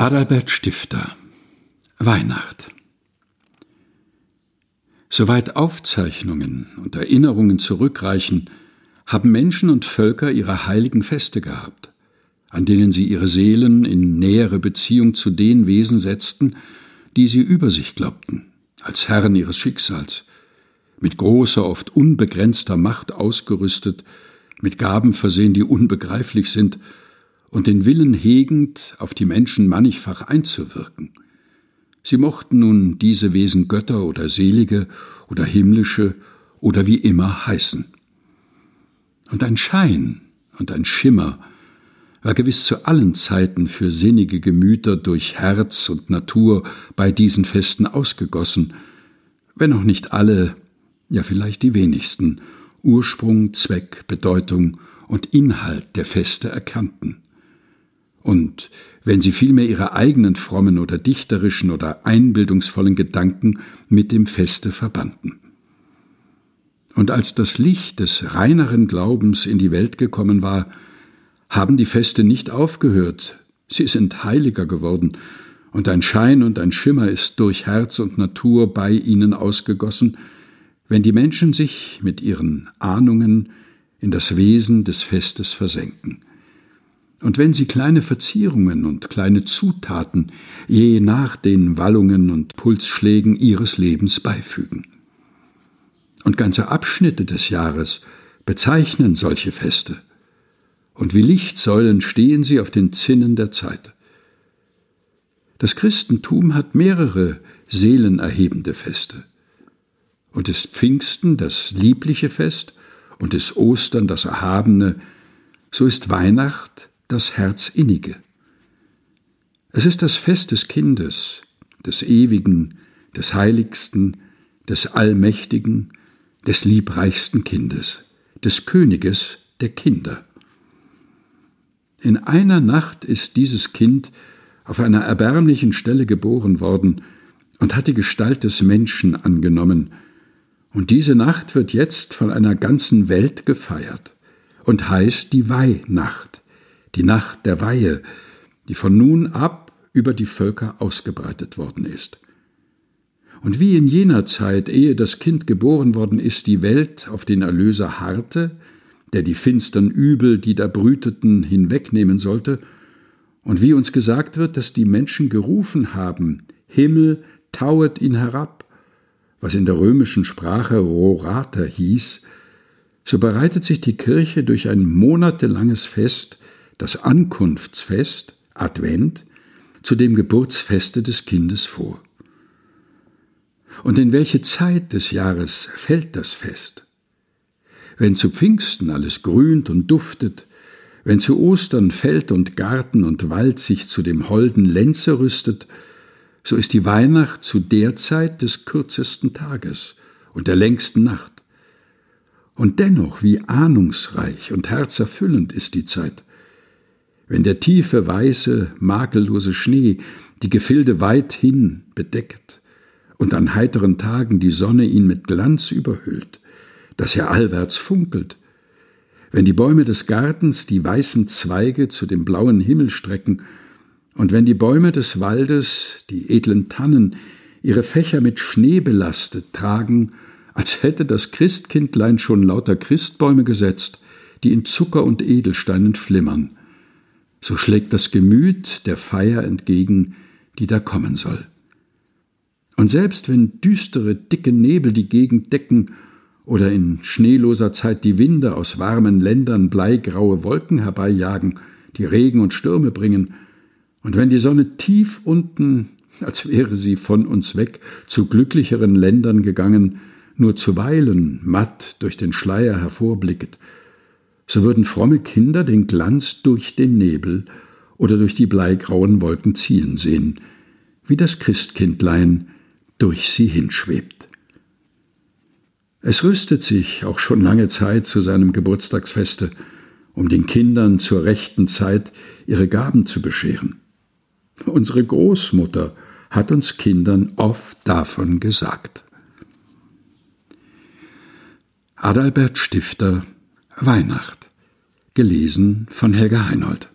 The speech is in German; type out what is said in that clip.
Adalbert Stifter. Weihnacht. Soweit Aufzeichnungen und Erinnerungen zurückreichen, haben Menschen und Völker ihre heiligen Feste gehabt, an denen sie ihre Seelen in nähere Beziehung zu den Wesen setzten, die sie über sich glaubten, als Herren ihres Schicksals, mit großer, oft unbegrenzter Macht ausgerüstet, mit Gaben versehen, die unbegreiflich sind und den Willen hegend, auf die Menschen mannigfach einzuwirken. Sie mochten nun diese Wesen Götter oder Selige oder himmlische oder wie immer heißen. Und ein Schein und ein Schimmer war gewiss zu allen Zeiten für sinnige Gemüter durch Herz und Natur bei diesen Festen ausgegossen, wenn auch nicht alle, ja vielleicht die wenigsten, Ursprung, Zweck, Bedeutung und Inhalt der Feste erkannten und wenn sie vielmehr ihre eigenen frommen oder dichterischen oder einbildungsvollen Gedanken mit dem Feste verbanden. Und als das Licht des reineren Glaubens in die Welt gekommen war, haben die Feste nicht aufgehört, sie sind heiliger geworden, und ein Schein und ein Schimmer ist durch Herz und Natur bei ihnen ausgegossen, wenn die Menschen sich mit ihren Ahnungen in das Wesen des Festes versenken. Und wenn sie kleine Verzierungen und kleine Zutaten je nach den Wallungen und Pulsschlägen ihres Lebens beifügen. Und ganze Abschnitte des Jahres bezeichnen solche Feste. Und wie Lichtsäulen stehen sie auf den Zinnen der Zeit. Das Christentum hat mehrere seelenerhebende Feste. Und ist Pfingsten das liebliche Fest und ist Ostern das erhabene, so ist Weihnacht das Herz innige. Es ist das Fest des Kindes, des Ewigen, des Heiligsten, des Allmächtigen, des liebreichsten Kindes, des Königes der Kinder. In einer Nacht ist dieses Kind auf einer erbärmlichen Stelle geboren worden und hat die Gestalt des Menschen angenommen, und diese Nacht wird jetzt von einer ganzen Welt gefeiert und heißt die Weihnacht die Nacht der Weihe, die von nun ab über die Völker ausgebreitet worden ist. Und wie in jener Zeit, ehe das Kind geboren worden ist, die Welt auf den Erlöser harrte, der die finstern Übel, die da brüteten, hinwegnehmen sollte, und wie uns gesagt wird, dass die Menschen gerufen haben, Himmel, tauet ihn herab, was in der römischen Sprache Rorata hieß, so bereitet sich die Kirche durch ein monatelanges Fest das Ankunftsfest, Advent, zu dem Geburtsfeste des Kindes vor. Und in welche Zeit des Jahres fällt das Fest? Wenn zu Pfingsten alles grünt und duftet, wenn zu Ostern Feld und Garten und Wald sich zu dem holden Lenze rüstet, so ist die Weihnacht zu der Zeit des kürzesten Tages und der längsten Nacht. Und dennoch, wie ahnungsreich und herzerfüllend ist die Zeit wenn der tiefe, weiße, makellose Schnee die Gefilde weithin bedeckt und an heiteren Tagen die Sonne ihn mit Glanz überhüllt, dass er allwärts funkelt, wenn die Bäume des Gartens die weißen Zweige zu dem blauen Himmel strecken, und wenn die Bäume des Waldes, die edlen Tannen, ihre Fächer mit Schnee belastet tragen, als hätte das Christkindlein schon lauter Christbäume gesetzt, die in Zucker und Edelsteinen flimmern, so schlägt das Gemüt der Feier entgegen, die da kommen soll. Und selbst wenn düstere, dicke Nebel die Gegend decken oder in schneeloser Zeit die Winde aus warmen Ländern bleigraue Wolken herbeijagen, die Regen und Stürme bringen, und wenn die Sonne tief unten, als wäre sie von uns weg, zu glücklicheren Ländern gegangen, nur zuweilen matt durch den Schleier hervorblicket, so würden fromme Kinder den Glanz durch den Nebel oder durch die bleigrauen Wolken ziehen sehen, wie das Christkindlein durch sie hinschwebt. Es rüstet sich auch schon lange Zeit zu seinem Geburtstagsfeste, um den Kindern zur rechten Zeit ihre Gaben zu bescheren. Unsere Großmutter hat uns Kindern oft davon gesagt. Adalbert Stifter Weihnacht. Gelesen von Helga Heinold.